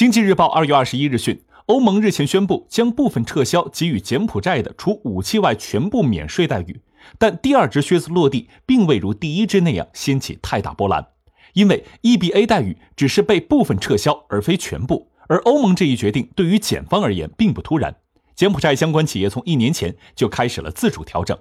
经济日报二月二十一日讯欧盟日前宣布将部分撤销给予柬埔寨的除武器外全部免税待遇但第二只靴子落地并未如第一只那样掀起太大波澜。因为 eba 待遇只是被部分撤销而非全部而欧盟这一决定对于检方而言并不突然。柬埔寨相关企业从一年前就开始了自主调整。